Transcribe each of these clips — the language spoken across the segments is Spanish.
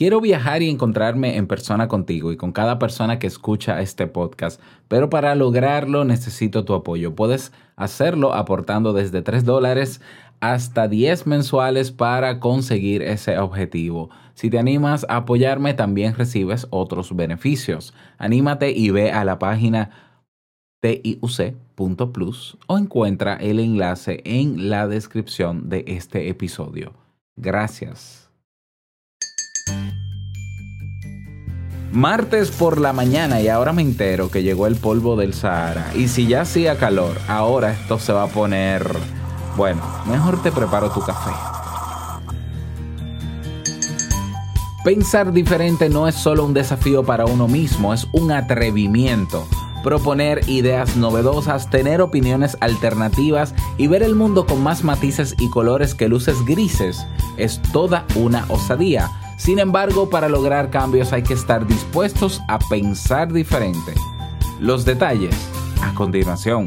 Quiero viajar y encontrarme en persona contigo y con cada persona que escucha este podcast, pero para lograrlo necesito tu apoyo. Puedes hacerlo aportando desde 3 dólares hasta 10 mensuales para conseguir ese objetivo. Si te animas a apoyarme, también recibes otros beneficios. Anímate y ve a la página tiuc.plus o encuentra el enlace en la descripción de este episodio. Gracias. Martes por la mañana y ahora me entero que llegó el polvo del Sahara. Y si ya hacía calor, ahora esto se va a poner... Bueno, mejor te preparo tu café. Pensar diferente no es solo un desafío para uno mismo, es un atrevimiento. Proponer ideas novedosas, tener opiniones alternativas y ver el mundo con más matices y colores que luces grises es toda una osadía sin embargo, para lograr cambios hay que estar dispuestos a pensar diferente. Los detalles a continuación.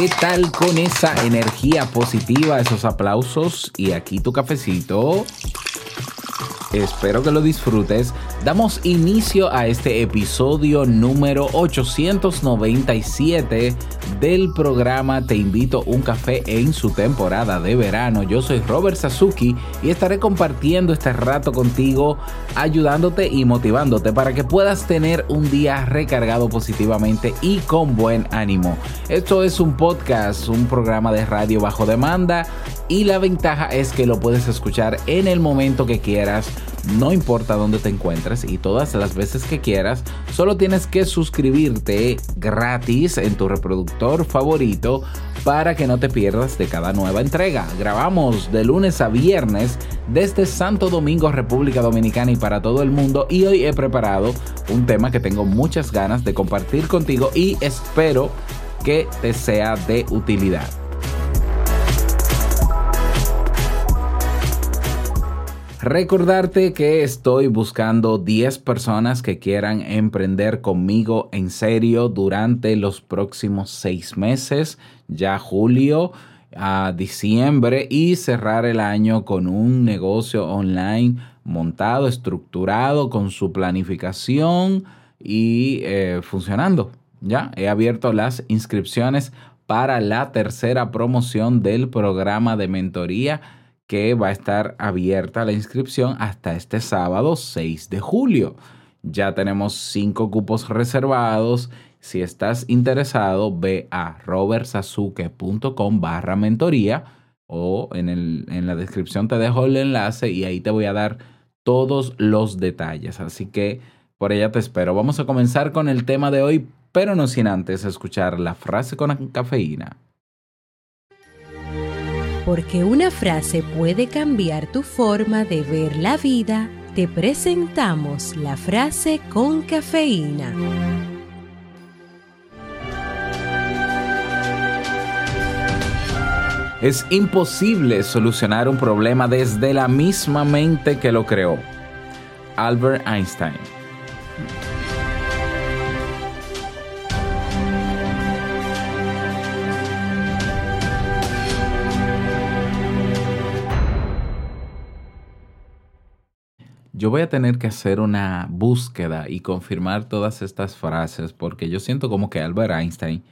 ¿Qué tal con esa energía positiva, esos aplausos y aquí tu cafecito? Espero que lo disfrutes. Damos inicio a este episodio número 897 del programa Te invito un café en su temporada de verano. Yo soy Robert Sasuki y estaré compartiendo este rato contigo, ayudándote y motivándote para que puedas tener un día recargado positivamente y con buen ánimo. Esto es un podcast, un programa de radio bajo demanda y la ventaja es que lo puedes escuchar en el momento que quieras no importa dónde te encuentres y todas las veces que quieras, solo tienes que suscribirte gratis en tu reproductor favorito para que no te pierdas de cada nueva entrega. Grabamos de lunes a viernes desde Santo Domingo, República Dominicana y para todo el mundo y hoy he preparado un tema que tengo muchas ganas de compartir contigo y espero que te sea de utilidad. Recordarte que estoy buscando 10 personas que quieran emprender conmigo en serio durante los próximos 6 meses, ya julio a diciembre y cerrar el año con un negocio online montado, estructurado, con su planificación y eh, funcionando. Ya he abierto las inscripciones para la tercera promoción del programa de mentoría que va a estar abierta la inscripción hasta este sábado 6 de julio. Ya tenemos cinco cupos reservados. Si estás interesado, ve a robertsasuke.com barra mentoría o en, el, en la descripción te dejo el enlace y ahí te voy a dar todos los detalles. Así que por ella te espero. Vamos a comenzar con el tema de hoy, pero no sin antes escuchar la frase con cafeína. Porque una frase puede cambiar tu forma de ver la vida, te presentamos la frase con cafeína. Es imposible solucionar un problema desde la misma mente que lo creó. Albert Einstein. Yo voy a tener que hacer una búsqueda y confirmar todas estas frases porque yo siento como que Albert Einstein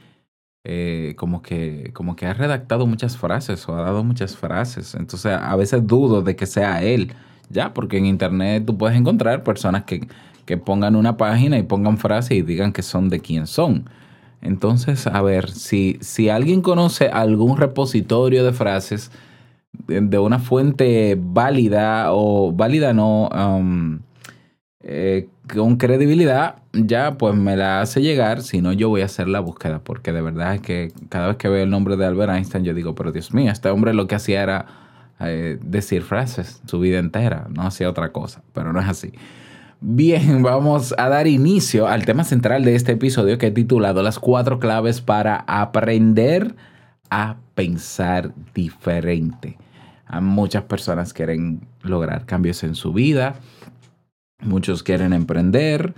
eh, como, que, como que ha redactado muchas frases o ha dado muchas frases. Entonces a veces dudo de que sea él, ya, porque en internet tú puedes encontrar personas que, que pongan una página y pongan frases y digan que son de quién son. Entonces, a ver, si, si alguien conoce algún repositorio de frases, de, una fuente válida o válida no, eh, con credibilidad, ya pues me la hace llegar, si no yo voy a hacer la búsqueda, porque de verdad es que cada vez que veo el nombre de Albert Einstein yo digo, pero Dios mío, este hombre lo que hacía era eh, decir frases su vida entera, no hacía otra cosa, pero no es así. Bien, vamos a dar inicio al tema central de este episodio que he titulado Las cuatro claves para aprender a pensar diferente. muchas personas quieren lograr cambios en su vida, muchos quieren emprender,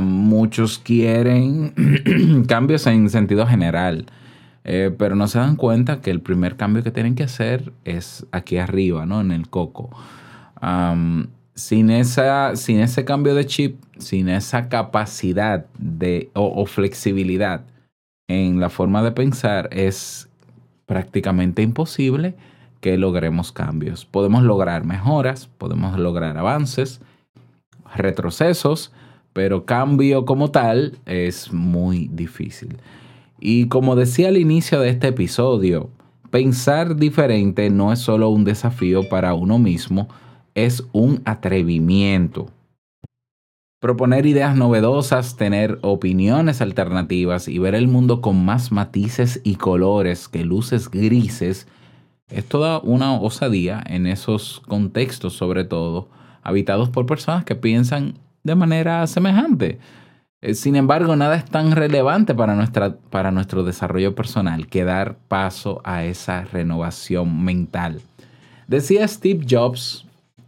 muchos quieren cambios en sentido general, eh, pero no se dan cuenta que el primer cambio que tienen que hacer es aquí arriba, ¿no? En el coco. sin, esa, sin ese cambio de chip, sin esa capacidad de, o flexibilidad en la forma de pensar, es prácticamente imposible que logremos cambios. Podemos lograr mejoras, podemos lograr avances, retrocesos, pero cambio como tal es muy difícil. Y como decía al inicio de este episodio, pensar diferente no es solo un desafío para uno mismo, es un atrevimiento. Proponer ideas novedosas, tener opiniones alternativas y ver el mundo con más matices y colores que luces grises es toda una osadía en esos contextos, sobre todo, habitados por personas que piensan de manera semejante. Eh, sin embargo, nada es tan relevante para, nuestra, para nuestro desarrollo personal que dar paso a esa renovación mental. Decía Steve Jobs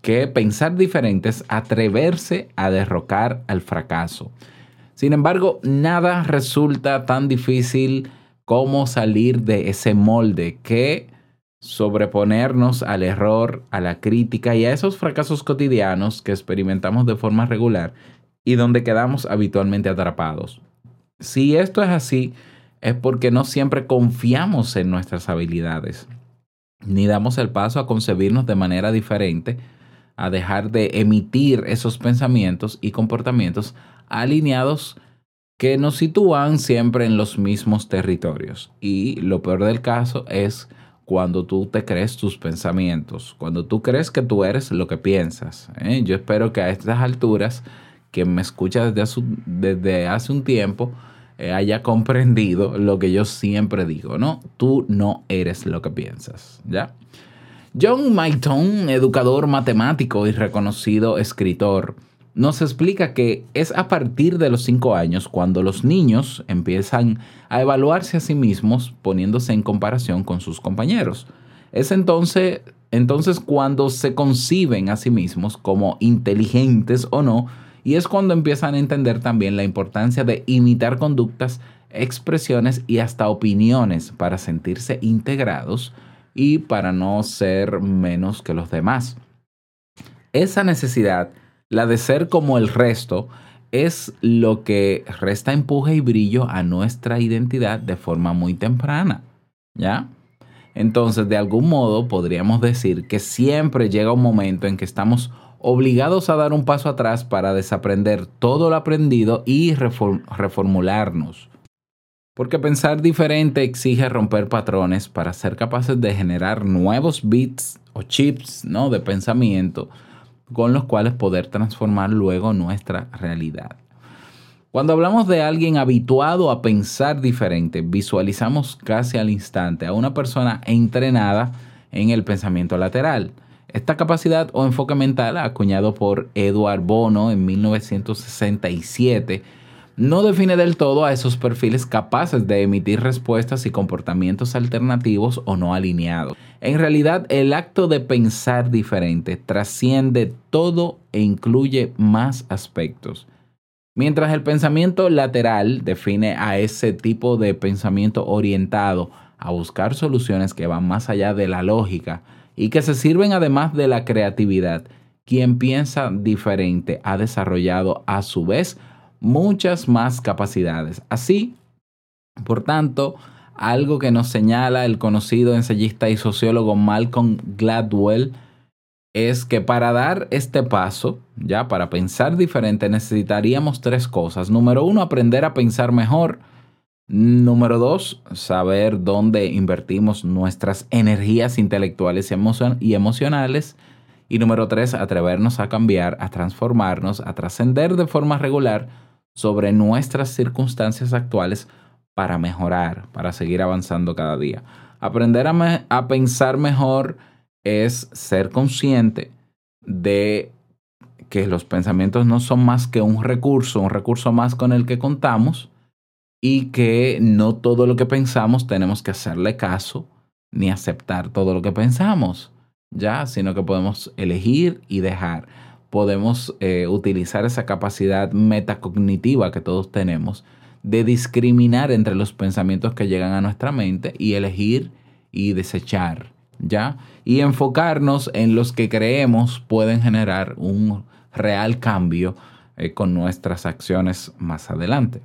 que pensar diferente es atreverse a derrocar al fracaso. Sin embargo, nada resulta tan difícil como salir de ese molde que sobreponernos al error, a la crítica y a esos fracasos cotidianos que experimentamos de forma regular y donde quedamos habitualmente atrapados. Si esto es así, es porque no siempre confiamos en nuestras habilidades, ni damos el paso a concebirnos de manera diferente, a dejar de emitir esos pensamientos y comportamientos alineados que nos sitúan siempre en los mismos territorios. Y lo peor del caso es cuando tú te crees tus pensamientos, cuando tú crees que tú eres lo que piensas. ¿eh? Yo espero que a estas alturas, quien me escucha desde hace, un tiempo, eh, haya comprendido lo que yo siempre digo, ¿no? Tú no eres lo que piensas, ¿ya? John Mayton, educador matemático y reconocido escritor, nos explica que es a partir de los cinco años cuando los niños empiezan a evaluarse a sí mismos poniéndose en comparación con sus compañeros. Es entonces, entonces cuando se conciben a sí mismos como inteligentes o no, y es cuando empiezan a entender también la importancia de imitar conductas, expresiones y hasta opiniones para sentirse integrados y para no ser menos que los demás. Esa necesidad la de ser como el resto es lo que resta empuje y brillo a nuestra identidad de forma muy temprana. ¿Ya? Entonces, de algún modo, podríamos decir que siempre llega un momento en que estamos obligados a dar un paso atrás para desaprender todo lo aprendido y reformularnos. Porque pensar diferente exige romper patrones para ser capaces de generar nuevos bits o chips ¿no? de pensamiento con los cuales poder transformar luego nuestra realidad. Cuando hablamos de alguien habituado a pensar diferente, visualizamos casi al instante a una persona entrenada en el pensamiento lateral. Esta capacidad o enfoque mental, acuñado por Edward Bono en 1967, no define del todo a esos perfiles capaces de emitir respuestas y comportamientos alternativos o no alineados. En realidad, el acto de pensar diferente trasciende todo e incluye más aspectos. Mientras el pensamiento lateral define a ese tipo de pensamiento orientado a buscar soluciones que van más allá de la lógica y que se sirven además de la creatividad, quien piensa diferente ha desarrollado a su vez muchas más capacidades. Así, por tanto, algo que nos señala el conocido ensayista y sociólogo Malcolm Gladwell es que para dar este paso, ya para pensar diferente, necesitaríamos tres cosas. Número uno, aprender a pensar mejor. Número dos, saber dónde invertimos nuestras energías intelectuales y emocionales. Y número tres, atrevernos a cambiar, a transformarnos, a trascender de forma regular sobre nuestras circunstancias actuales para mejorar, para seguir avanzando cada día. Aprender a, a pensar mejor es ser consciente de que los pensamientos no son más que un recurso, un recurso más con el que contamos y que no todo lo que pensamos tenemos que hacerle caso ni aceptar todo lo que pensamos ya, sino que podemos elegir y dejar. Podemos eh, utilizar esa capacidad metacognitiva que todos tenemos de discriminar entre los pensamientos que llegan a nuestra mente y elegir y desechar, ¿ya? Y enfocarnos en los que creemos pueden generar un real cambio eh, con nuestras acciones más adelante.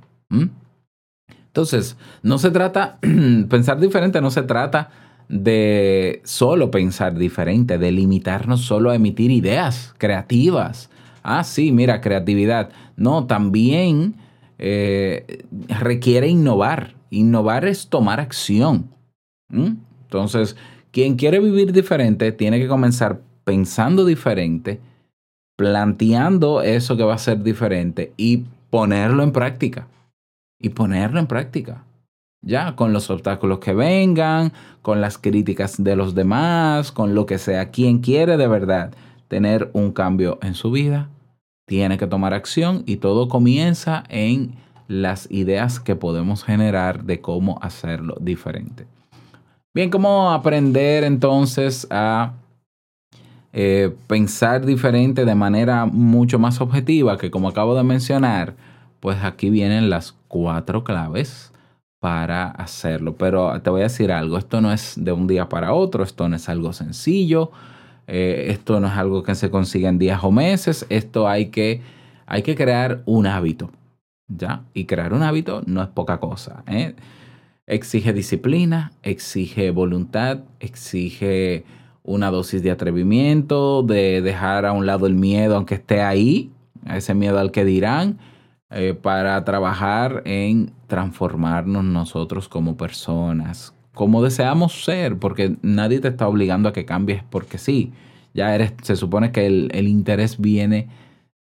Entonces, no se trata, pensar diferente no se trata de solo pensar diferente, de limitarnos solo a emitir ideas creativas. Ah, sí, mira, creatividad. No, también eh, requiere innovar. Innovar es tomar acción. Entonces, quien quiere vivir diferente tiene que comenzar pensando diferente, planteando eso que va a ser diferente y ponerlo en práctica. Y ponerlo en práctica ya, con los obstáculos que vengan, con las críticas de los demás, con lo que sea. Quien quiere de verdad tener un cambio en su vida, tiene que tomar acción y todo comienza en las ideas que podemos generar de cómo hacerlo diferente. Bien, ¿cómo aprender entonces a eh, pensar diferente de manera mucho más objetiva? Que como acabo de mencionar, pues aquí vienen las cuatro claves para hacerlo. Pero te voy a decir algo, esto no es de un día para otro, esto no es algo sencillo, eh, esto no es algo que se consiga en días o meses, esto hay que, hay que crear un hábito, ¿ya? Y crear un hábito no es poca cosa, ¿eh? Exige disciplina, exige voluntad, exige una dosis de atrevimiento, de dejar a un lado el miedo, aunque esté ahí, ese miedo al que dirán, eh, para trabajar en transformarnos nosotros como personas, como deseamos ser, porque nadie te está obligando a que cambies porque sí. Ya eres, se supone que el, el interés viene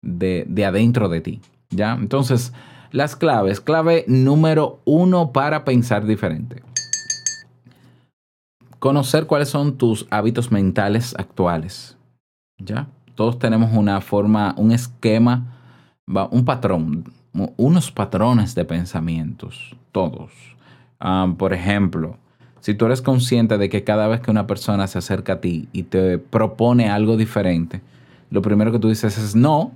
de, de adentro de ti. ¿Ya? Entonces, las claves. Clave número uno para pensar diferente. Conocer cuáles son tus hábitos mentales actuales. ¿Ya? Todos tenemos una forma, un esquema, un patrón unos patrones de pensamientos, todos. por ejemplo, si tú eres consciente de que cada vez que una persona se acerca a ti y te propone algo diferente, lo primero que tú dices es no,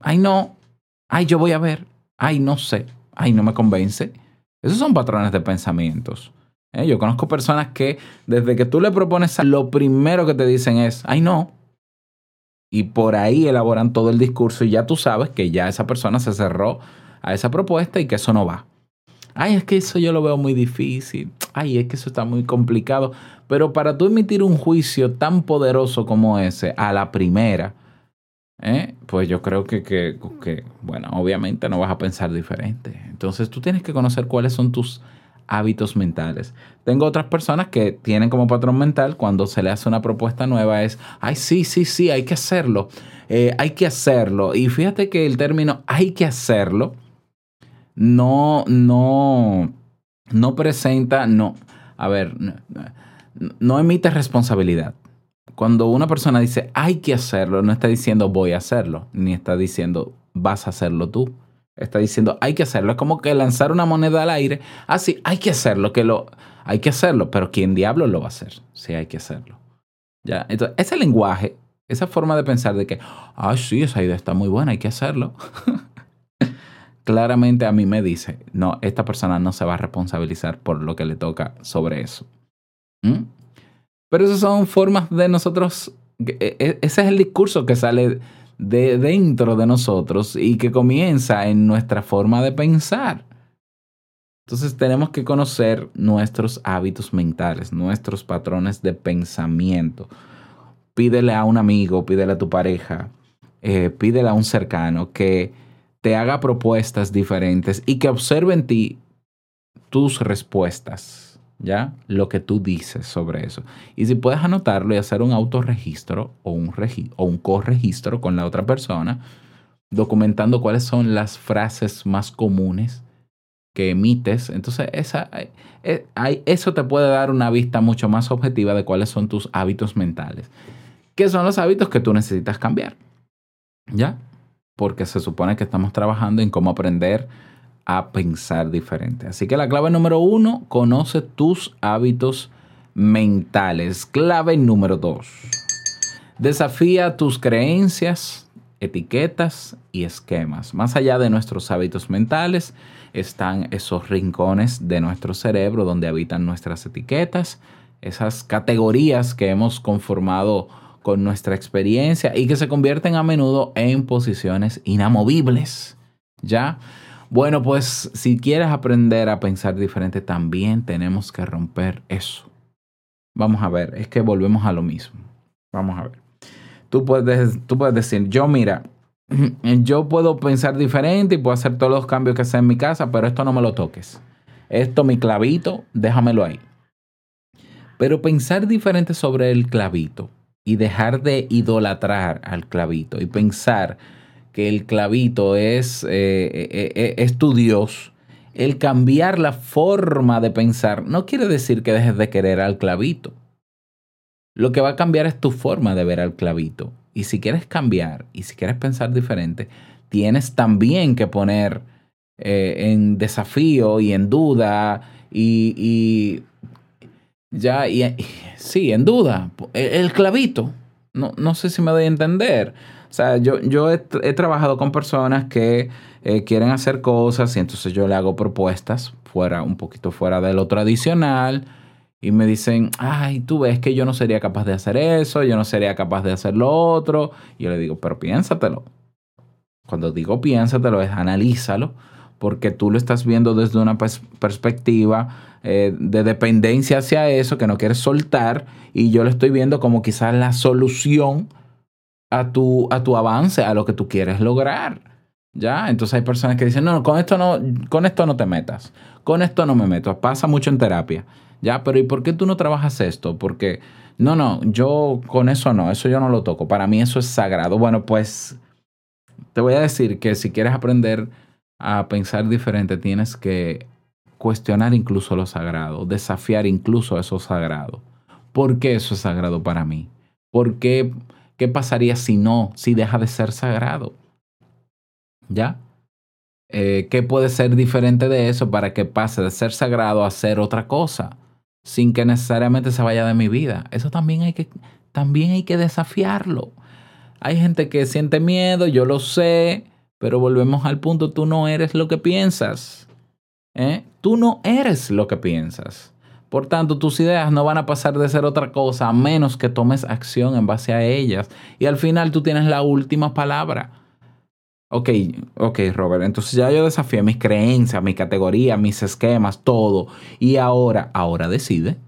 ay no, ay yo voy a ver, ay no sé, ay no me convence. Esos son patrones de pensamientos. ¿eh? Yo conozco personas que desde que tú le propones, lo primero que te dicen es, ay no, y por ahí elaboran todo el discurso y ya tú sabes que ya esa persona se cerró a esa propuesta y que eso no va. Ay, es que eso yo lo veo muy difícil. Ay, es que eso está muy complicado. Pero para tú emitir un juicio tan poderoso como ese a la primera, ¿eh? pues yo creo que, que, que, bueno, obviamente no vas a pensar diferente. Entonces tú tienes que conocer cuáles son tus hábitos mentales. Tengo otras personas que tienen como patrón mental cuando se le hace una propuesta nueva es, ay, sí, sí, sí, hay que hacerlo, eh, hay que hacerlo. Y fíjate que el término hay que hacerlo no, no, no presenta, no, a ver, no, no emite responsabilidad. Cuando una persona dice hay que hacerlo, no está diciendo voy a hacerlo, ni está diciendo vas a hacerlo tú está diciendo hay que hacerlo. Es como que lanzar una moneda al aire. Ah, sí, hay que hacerlo, que lo, hay que hacerlo, pero ¿quién diablo lo va a hacer? Sí, hay que hacerlo. ¿Ya? Entonces, ese lenguaje, esa forma de pensar de que, ah, sí, esa idea está muy buena, hay que hacerlo. Claramente a mí me dice, no, esta persona no se va a responsabilizar por lo que le toca sobre eso. ¿Mm? Pero esas son formas de nosotros e- e- ese es el discurso que sale de dentro de nosotros y que comienza en nuestra forma de pensar. Entonces tenemos que conocer nuestros hábitos mentales, nuestros patrones de pensamiento. Pídele a un amigo, pídele a tu pareja, eh, pídele a un cercano que te haga propuestas diferentes y que observe en ti tus respuestas, ¿ya? Lo que tú dices sobre eso. Y si puedes anotarlo y hacer un autorregistro o un, o un corregistro con la otra persona, documentando cuáles son las frases más comunes que emites, entonces esa, eh, hay- eso te puede dar una vista mucho más objetiva de cuáles son tus hábitos mentales. ¿Qué son los hábitos que tú necesitas cambiar? ¿Ya? Porque se supone que estamos trabajando en cómo aprender a pensar diferente. Así que la clave número uno, conoce tus hábitos mentales. Clave número dos, desafía tus creencias, etiquetas y esquemas. Más allá de nuestros hábitos mentales están esos rincones de nuestro cerebro donde habitan nuestras etiquetas, esas categorías que hemos conformado con nuestra experiencia y que se convierten a menudo en posiciones inamovibles. ¿Ya? Bueno, pues si quieres aprender a pensar diferente, también tenemos que romper eso. Vamos a ver, es que volvemos a lo mismo. Vamos a ver. Tú puedes, tú puedes decir, yo mira, yo puedo pensar diferente y puedo hacer todos los cambios que sea en mi casa, pero esto no me lo toques. Esto, mi clavito, déjamelo ahí. Pero pensar diferente sobre el clavito y dejar de idolatrar al clavito y pensar que el clavito es, eh, eh, eh, es tu Dios, el cambiar la forma de pensar no quiere decir que dejes de querer al clavito. Lo que va a cambiar es tu forma de ver al clavito. Y si quieres cambiar y si quieres pensar diferente, tienes también que poner en desafío y en duda y, ya, y, sí, en duda, el clavito. No, no sé si me doy a entender. O sea, yo, yo he, trabajado con personas que eh, quieren hacer cosas y entonces yo le hago propuestas fuera, un poquito fuera de lo tradicional y me dicen, ay, tú ves que yo no sería capaz de hacer eso, yo no sería capaz de hacer lo otro. Y yo le digo, pero piénsatelo. Cuando digo piénsatelo es analízalo, porque tú lo estás viendo desde una pers- perspectiva eh, de dependencia hacia eso que no quieres soltar y yo lo estoy viendo como quizás la solución a tu, a tu avance, a lo que tú quieres lograr. ¿Ya? Entonces hay personas que dicen, no, no, con esto no, con esto no te metas, con esto no me meto, pasa mucho en terapia. ¿Ya? Pero ¿y por qué tú no trabajas esto? Porque, no, no, yo con eso no, eso yo no lo toco, para mí eso es sagrado. Bueno, pues te voy a decir que si quieres aprender a pensar diferente, tienes que cuestionar incluso lo sagrado, desafiar incluso eso sagrado. ¿Por qué eso es sagrado para mí? ¿Por qué? ¿Qué pasaría si no, si deja de ser sagrado? ¿Ya? Eh, ¿Qué puede ser diferente de eso para que pase de ser sagrado a ser otra cosa? Sin que necesariamente se vaya de mi vida. Eso también hay que, también hay que desafiarlo. Hay gente que siente miedo, yo lo sé, pero volvemos al punto, tú no eres lo que piensas. ¿eh? Tú no eres lo que piensas. Por tanto, tus ideas no van a pasar de ser otra cosa a menos que tomes acción en base a ellas. Y al final tú tienes la última palabra. Ok, ok, Robert. Entonces ya yo desafié mis creencias, mi categoría, mis esquemas, todo. Y ahora, ahora decide.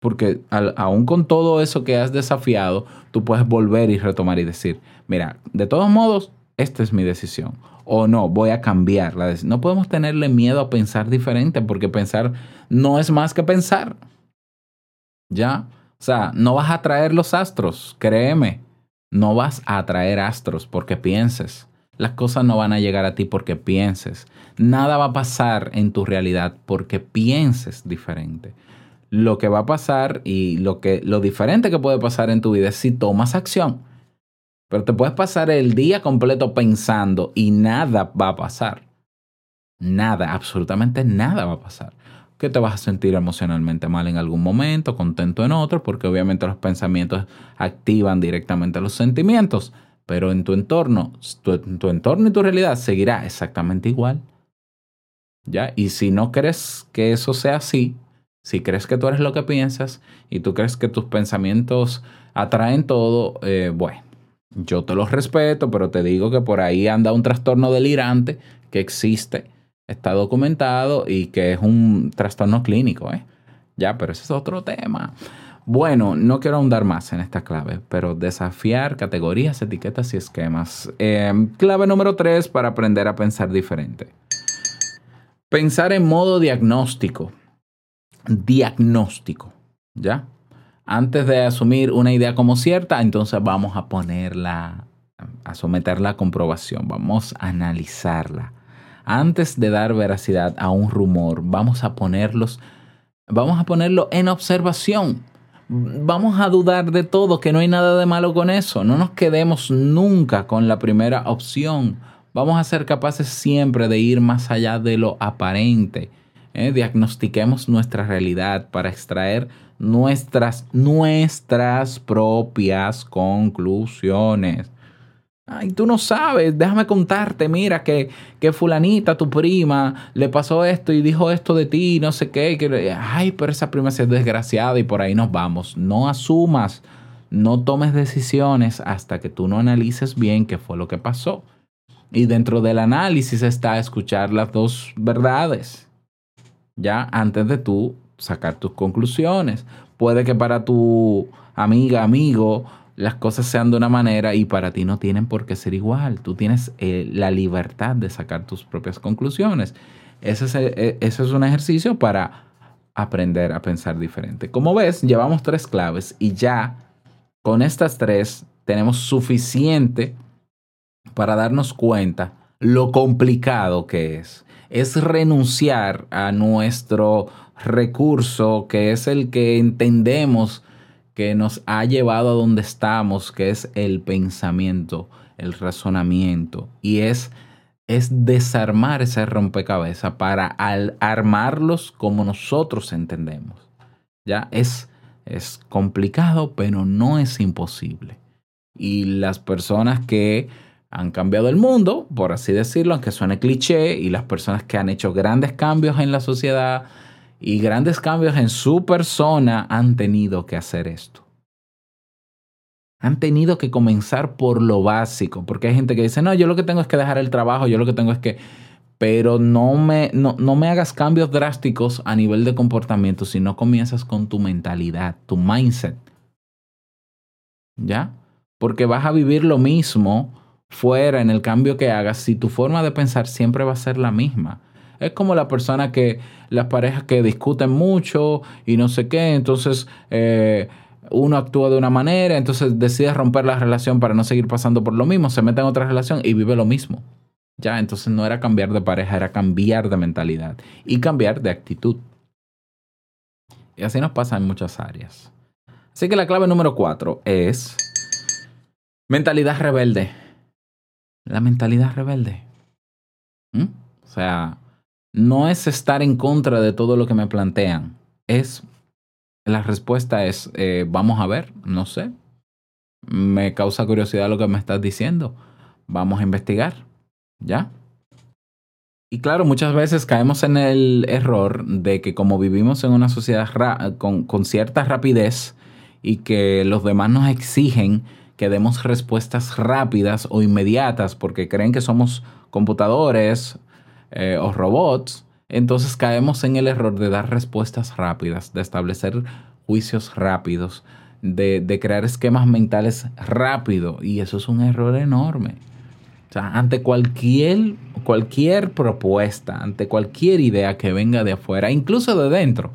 Porque al- aún con todo eso que has desafiado, tú puedes volver y retomar y decir, mira, de todos modos, esta es mi decisión. O no, voy a cambiar la decisión. No podemos tenerle miedo a pensar diferente porque pensar no es más que pensar. ¿Ya? O sea, no vas a atraer los astros, créeme. No vas a atraer astros porque pienses. Las cosas no van a llegar a ti porque pienses. Nada va a pasar en tu realidad porque pienses diferente. Lo que va a pasar y lo, que, lo diferente que puede pasar en tu vida es si tomas acción. Pero te puedes pasar el día completo pensando y nada va a pasar. Nada, absolutamente nada va a pasar. Que te vas a sentir emocionalmente mal en algún momento, contento en otro, porque obviamente los pensamientos activan directamente los sentimientos. Pero en tu entorno, tu, tu entorno y tu realidad seguirá exactamente igual. ¿Ya? Y si no crees que eso sea así, Si crees que tú eres lo que piensas y tú crees que tus pensamientos atraen todo, eh, bueno, yo te los respeto, pero te digo que por ahí anda un trastorno delirante que existe, está documentado y que es un trastorno clínico, ¿eh? Ya, pero ese es otro tema. Bueno, no quiero ahondar más en esta clave, pero desafiar categorías, etiquetas y esquemas. Eh, clave número tres para aprender a pensar diferente. Pensar en modo diagnóstico. Diagnóstico. ¿Ya? Antes de asumir una idea como cierta, entonces vamos a ponerla, a someterla a comprobación, vamos a analizarla. Antes de dar veracidad a un rumor, vamos a ponerlos, vamos a ponerlo en observación. Vamos a dudar de todo, que no hay nada de malo con eso. No nos quedemos nunca con la primera opción. Vamos a ser capaces siempre de ir más allá de lo aparente. ¿Eh? Diagnostiquemos nuestra realidad para extraer nuestras, nuestras propias conclusiones. Ay, tú no sabes, déjame contarte, mira que, que fulanita, tu prima, le pasó esto y dijo esto de ti, no sé qué, ay, pero esa prima es desgraciada y por ahí nos vamos. No asumas, no tomes decisiones hasta que tú no analices bien qué fue lo que pasó. Y dentro del análisis está escuchar las dos verdades, ya antes de tú sacar tus conclusiones. Puede que para tu amiga, amigo, las cosas sean de una manera y para ti no tienen por qué ser igual. Tú tienes eh, la libertad de sacar tus propias conclusiones. Eh, ese es un ejercicio para aprender a pensar diferente. Como ves, llevamos tres claves y ya con estas tres tenemos suficiente para darnos cuenta lo complicado que es. Es renunciar a nuestro recurso que es el que entendemos que nos ha llevado a donde estamos, que es el pensamiento, el razonamiento. Y es, es desarmar ese rompecabezas para armarlos como nosotros entendemos. Ya es, es complicado, pero no es imposible. Y las personas que han cambiado el mundo, por así decirlo, aunque suene cliché, y las personas que han hecho grandes cambios en la sociedad, y grandes cambios en su persona han tenido que hacer esto. Han tenido que comenzar por lo básico, porque hay gente que dice, no, yo lo que tengo es que dejar el trabajo, yo lo que tengo es que, pero no me, no, no me hagas cambios drásticos a nivel de comportamiento si no comienzas con tu mentalidad, tu mindset. ¿Ya? Porque vas a vivir lo mismo fuera en el cambio que hagas si tu forma de pensar siempre va a ser la misma. Es como la persona que, las parejas que discuten mucho y no sé qué, entonces eh, uno actúa de una manera, entonces decide romper la relación para no seguir pasando por lo mismo, se mete en otra relación y vive lo mismo. Ya, entonces no era cambiar de pareja, era cambiar de mentalidad y cambiar de actitud. Y así nos pasa en muchas áreas. Así que la clave número cuatro es mentalidad rebelde. La mentalidad rebelde. ¿Mm? O sea, no es estar en contra de todo lo que me plantean. Es, la respuesta es, eh, vamos a ver, no sé. Me causa curiosidad lo que me estás diciendo. Vamos a investigar. ¿Ya? Y claro, muchas veces caemos en el error de que como vivimos en una sociedad con, con cierta rapidez y que los demás nos exigen que demos respuestas rápidas o inmediatas porque creen que somos computadores eh, o robots, entonces caemos en el error de dar respuestas rápidas, de establecer juicios rápidos, de, de crear esquemas mentales rápido. Y eso es un error enorme. Ante cualquier, cualquier propuesta, ante cualquier idea que venga de afuera, incluso de dentro,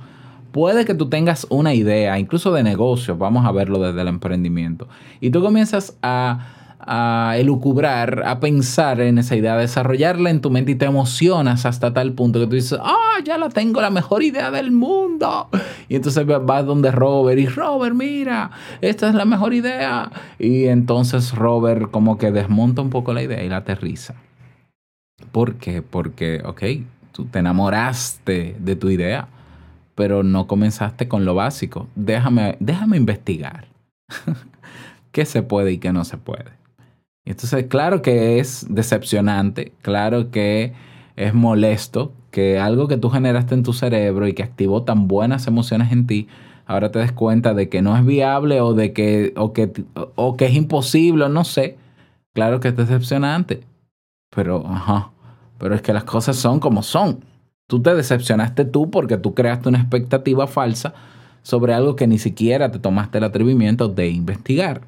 puede que tú tengas una idea, incluso de negocio, vamos a verlo desde el emprendimiento, y tú comienzas a elucubrar, a pensar en esa idea, a desarrollarla en tu mente y te emocionas hasta tal punto que tú dices, ah, ya la tengo, la mejor idea del mundo. Y entonces vas donde Robert y Robert, mira, esta es la mejor idea. Y entonces Robert como que desmonta un poco la idea y la aterriza. ¿Por qué? Porque, ok, tú te enamoraste de tu idea, pero no comenzaste con lo básico. Déjame, déjame investigar. ¿Qué se puede y qué no se puede? Entonces, claro que es decepcionante, claro que es molesto que algo que tú generaste en tu cerebro y que activó tan buenas emociones en ti, ahora te des cuenta de que no es viable o de que, o que, o que es imposible, no sé. Claro que es decepcionante. Pero, ajá, pero es que las cosas son como son. Tú te decepcionaste tú porque tú creaste una expectativa falsa sobre algo que ni siquiera te tomaste el atrevimiento de investigar.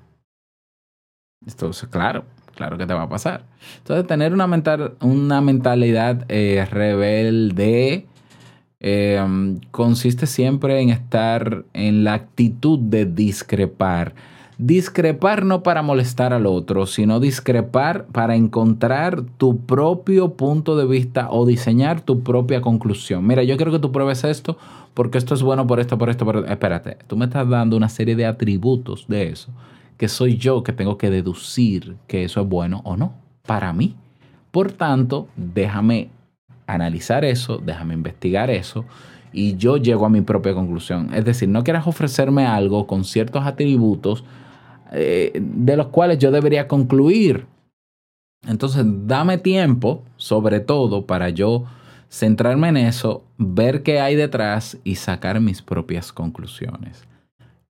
Entonces, claro, claro que te va a pasar. Entonces, tener una, mental, una mentalidad eh, rebelde eh, consiste siempre en estar en la actitud de discrepar. Discrepar no para molestar al otro, sino discrepar para encontrar tu propio punto de vista o diseñar tu propia conclusión. Mira, yo quiero que tú pruebes esto porque esto es bueno por esto, por esto, por esto. Espérate, tú me estás dando una serie de atributos de eso que soy yo que tengo que deducir que eso es bueno o no para mí. Por tanto, déjame analizar eso, déjame investigar eso y yo llego a mi propia conclusión. Es decir, no quieras ofrecerme algo con ciertos atributos eh, de los cuales yo debería concluir. Entonces, dame tiempo, sobre todo, para yo centrarme en eso, ver qué hay detrás y sacar mis propias conclusiones.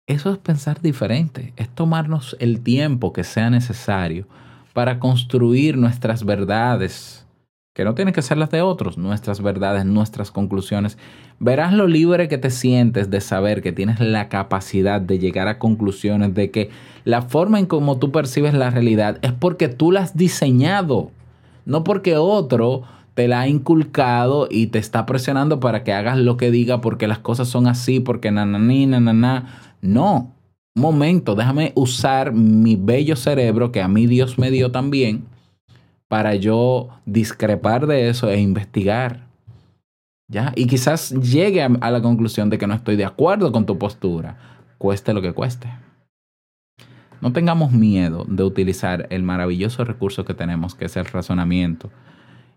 Eso es pensar diferente, es tomarnos el tiempo que sea necesario para construir nuestras verdades, que no tienen que ser las de otros, nuestras verdades, nuestras conclusiones. Verás lo libre que te sientes de saber que tienes la capacidad de llegar a conclusiones, de que la forma en cómo tú percibes la realidad es porque tú la has diseñado, no porque otro te la ha inculcado y te está presionando para que hagas lo que diga porque las cosas son así, porque nananí, nananá. No, momento, déjame usar mi bello cerebro que a mí Dios me dio también para yo discrepar de eso e investigar. ¿Ya? Y quizás llegue a, la conclusión de que no estoy de acuerdo con tu postura, cueste lo que cueste. No tengamos miedo de utilizar el maravilloso recurso que tenemos, que es el razonamiento,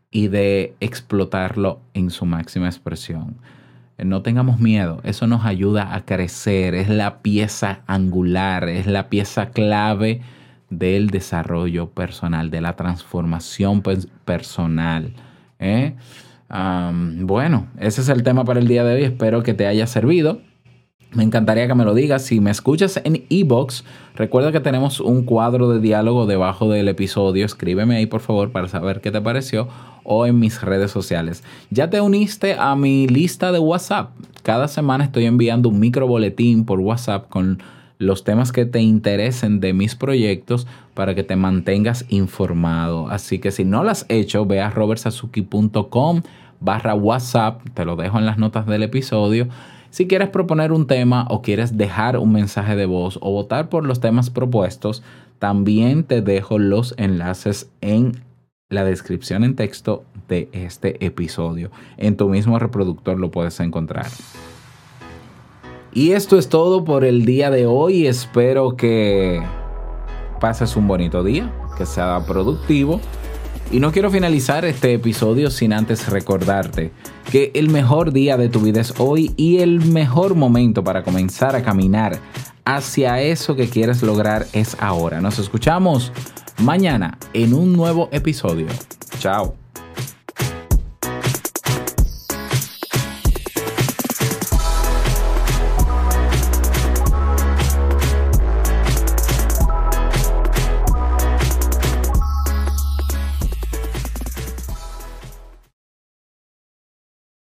y de explotarlo en su máxima expresión. No tengamos miedo, eso nos ayuda a crecer, es la pieza angular, es la pieza clave del desarrollo personal, de la transformación personal. ¿eh? bueno, ese es el tema para el día de hoy, espero que te haya servido. Me encantaría que me lo digas. Si me escuchas en Ebox, recuerda que tenemos un cuadro de diálogo debajo del episodio. Escríbeme ahí por favor para saber qué te pareció o en mis redes sociales. Ya te uniste a mi lista de WhatsApp. Cada semana estoy enviando un micro boletín por WhatsApp con los temas que te interesen de mis proyectos para que te mantengas informado. Así que si no lo has hecho, ve a robertsazuki.com barra WhatsApp. Te lo dejo en las notas del episodio. Si quieres proponer un tema o quieres dejar un mensaje de voz o votar por los temas propuestos, también te dejo los enlaces en la descripción en texto de este episodio. En tu mismo reproductor lo puedes encontrar. Y esto es todo por el día de hoy. Espero que pases un bonito día, que sea productivo. Y no quiero finalizar este episodio sin antes recordarte que el mejor día de tu vida es hoy y el mejor momento para comenzar a caminar hacia eso que quieres lograr es ahora. Nos escuchamos mañana en un nuevo episodio. Chao.